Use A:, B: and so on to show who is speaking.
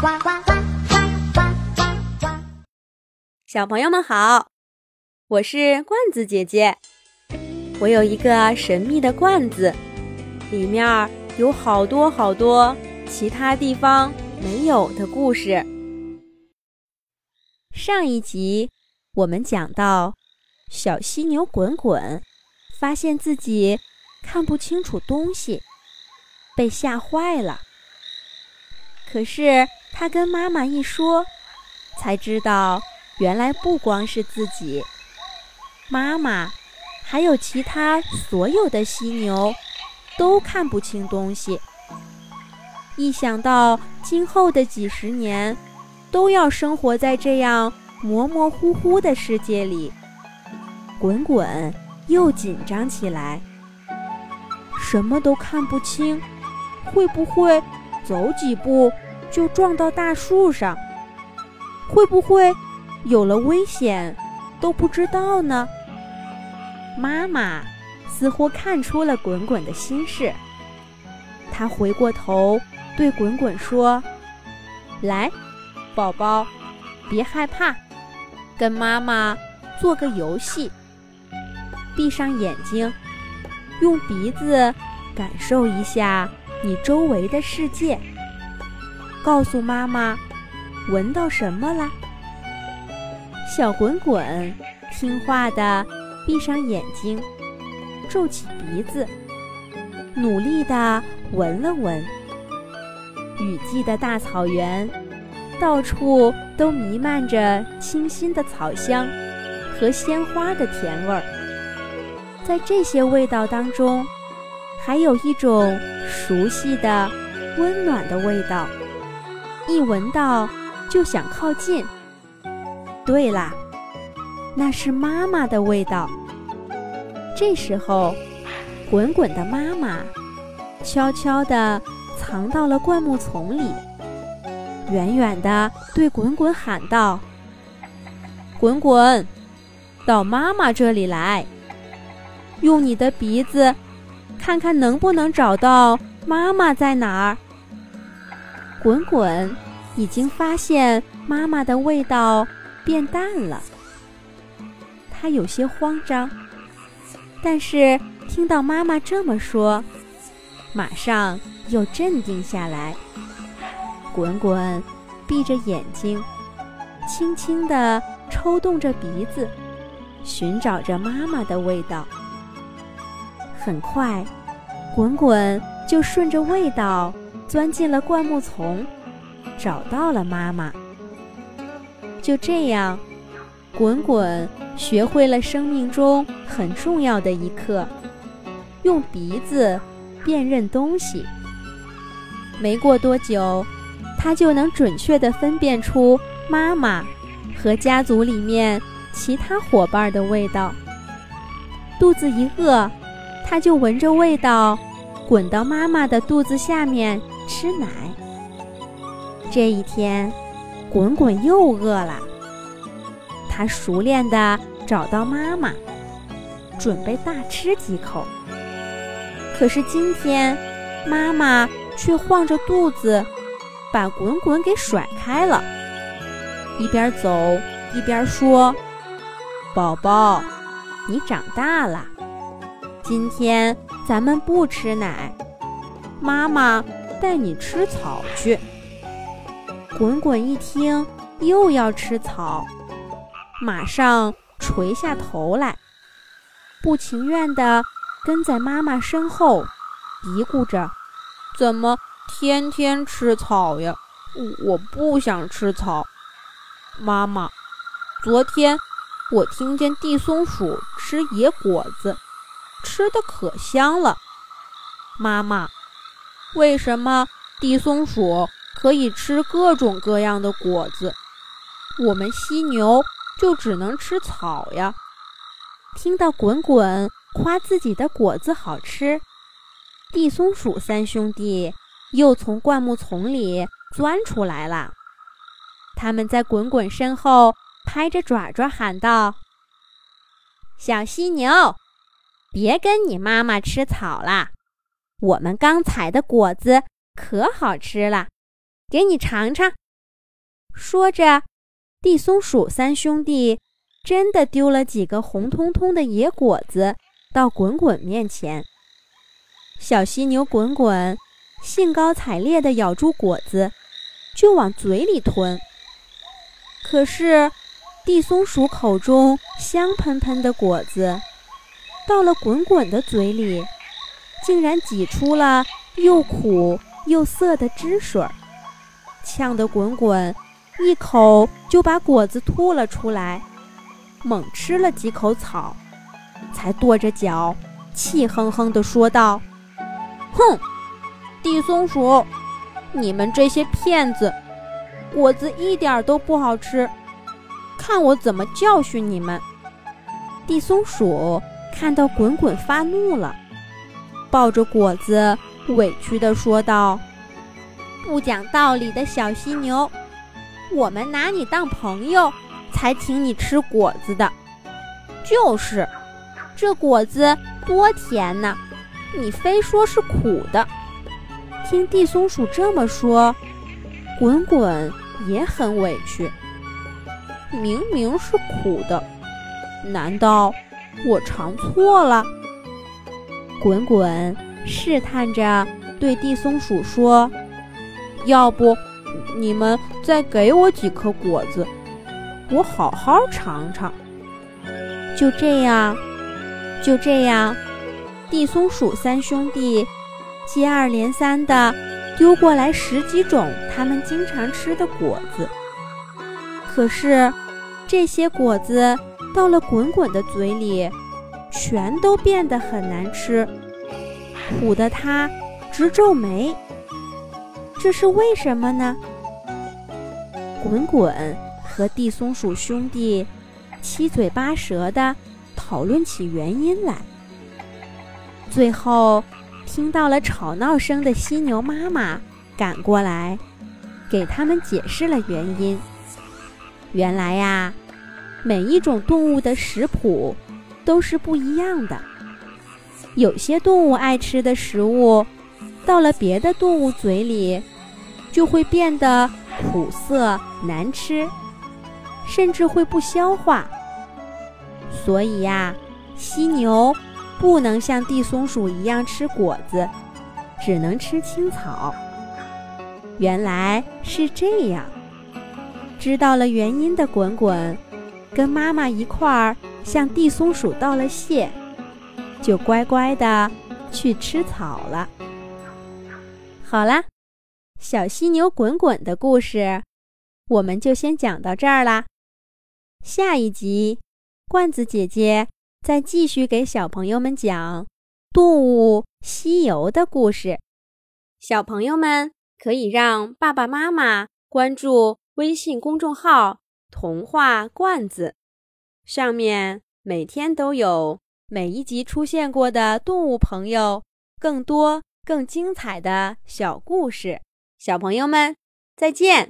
A: 呱呱呱呱呱呱！小朋友们好，我是罐子姐姐。我有一个神秘的罐子，里面有好多好多其他地方没有的故事。上一集我们讲到，小犀牛滚滚发现自己看不清楚东西，被吓坏了。可是他跟妈妈一说，才知道原来不光是自己，妈妈还有其他所有的犀牛都看不清东西。一想到今后的几十年都要生活在这样模模糊糊的世界里，滚滚又紧张起来。什么都看不清，会不会？走几步就撞到大树上，会不会有了危险都不知道呢？妈妈似乎看出了滚滚的心事，她回过头对滚滚说：“来，宝宝，别害怕，跟妈妈做个游戏。闭上眼睛，用鼻子感受一下。”你周围的世界，告诉妈妈，闻到什么了？小滚滚听话的闭上眼睛，皱起鼻子，努力的闻了闻。雨季的大草原，到处都弥漫着清新的草香和鲜花的甜味儿。在这些味道当中，还有一种。熟悉的、温暖的味道，一闻到就想靠近。对啦，那是妈妈的味道。这时候，滚滚的妈妈悄悄地藏到了灌木丛里，远远地对滚滚喊道：“滚滚，到妈妈这里来，用你的鼻子看看能不能找到。”妈妈在哪儿？滚滚已经发现妈妈的味道变淡了，他有些慌张，但是听到妈妈这么说，马上又镇定下来。滚滚闭着眼睛，轻轻地抽动着鼻子，寻找着妈妈的味道。很快，滚滚。就顺着味道钻进了灌木丛，找到了妈妈。就这样，滚滚学会了生命中很重要的一课：用鼻子辨认东西。没过多久，他就能准确地分辨出妈妈和家族里面其他伙伴的味道。肚子一饿，他就闻着味道。滚到妈妈的肚子下面吃奶。这一天，滚滚又饿了。他熟练地找到妈妈，准备大吃几口。可是今天，妈妈却晃着肚子，把滚滚给甩开了，一边走一边说：“宝宝，你长大了，今天。”咱们不吃奶，妈妈带你吃草去。滚滚一听又要吃草，马上垂下头来，不情愿地跟在妈妈身后，嘀咕着：“怎么天天吃草呀？我不想吃草。”妈妈，昨天我听见地松鼠吃野果子。吃的可香了，妈妈，为什么地松鼠可以吃各种各样的果子，我们犀牛就只能吃草呀？听到滚滚夸自己的果子好吃，地松鼠三兄弟又从灌木丛里钻出来了。他们在滚滚身后拍着爪爪喊道：“小犀牛！”别跟你妈妈吃草啦，我们刚采的果子可好吃了，给你尝尝。说着，地松鼠三兄弟真的丢了几个红彤彤的野果子到滚滚面前。小犀牛滚滚兴高采烈地咬住果子，就往嘴里吞。可是，地松鼠口中香喷喷的果子，到了滚滚的嘴里，竟然挤出了又苦又涩的汁水，呛得滚滚一口就把果子吐了出来，猛吃了几口草，才跺着脚，气哼哼地说道。哼，地松鼠，你们这些骗子，果子一点都不好吃，看我怎么教训你们！地松鼠看到滚滚发怒了，抱着果子委屈地说道：“不讲道理的小犀牛，我们拿你当朋友，才请你吃果子的。就是，这果子多甜呐！”你非说是苦的，听地松鼠这么说，滚滚也很委屈。明明是苦的，难道我尝错了？滚滚试探着对地松鼠说：“要不，你们再给我几颗果子，我好好尝尝。”就这样，就这样。地松鼠三兄弟接二连三的丢过来十几种他们经常吃的果子，可是这些果子到了滚滚的嘴里，全都变得很难吃，苦得他直皱眉。这是为什么呢？滚滚和地松鼠兄弟七嘴八舌地讨论起原因来。最后，听到了吵闹声的犀牛妈妈赶过来，给他们解释了原因。原来呀，每一种动物的食谱都是不一样的。有些动物爱吃的食物，到了别的动物嘴里，就会变得苦涩难吃，甚至会不消化。所以呀，犀牛。不能像地松鼠一样吃果子，只能吃青草。原来是这样，知道了原因的滚滚，跟妈妈一块儿向地松鼠道了谢，就乖乖的去吃草了。好啦，小犀牛滚滚的故事，我们就先讲到这儿啦。下一集，罐子姐姐。再继续给小朋友们讲《动物西游》的故事，小朋友们可以让爸爸妈妈关注微信公众号“童话罐子”，上面每天都有每一集出现过的动物朋友更多、更精彩的小故事。小朋友们，再见。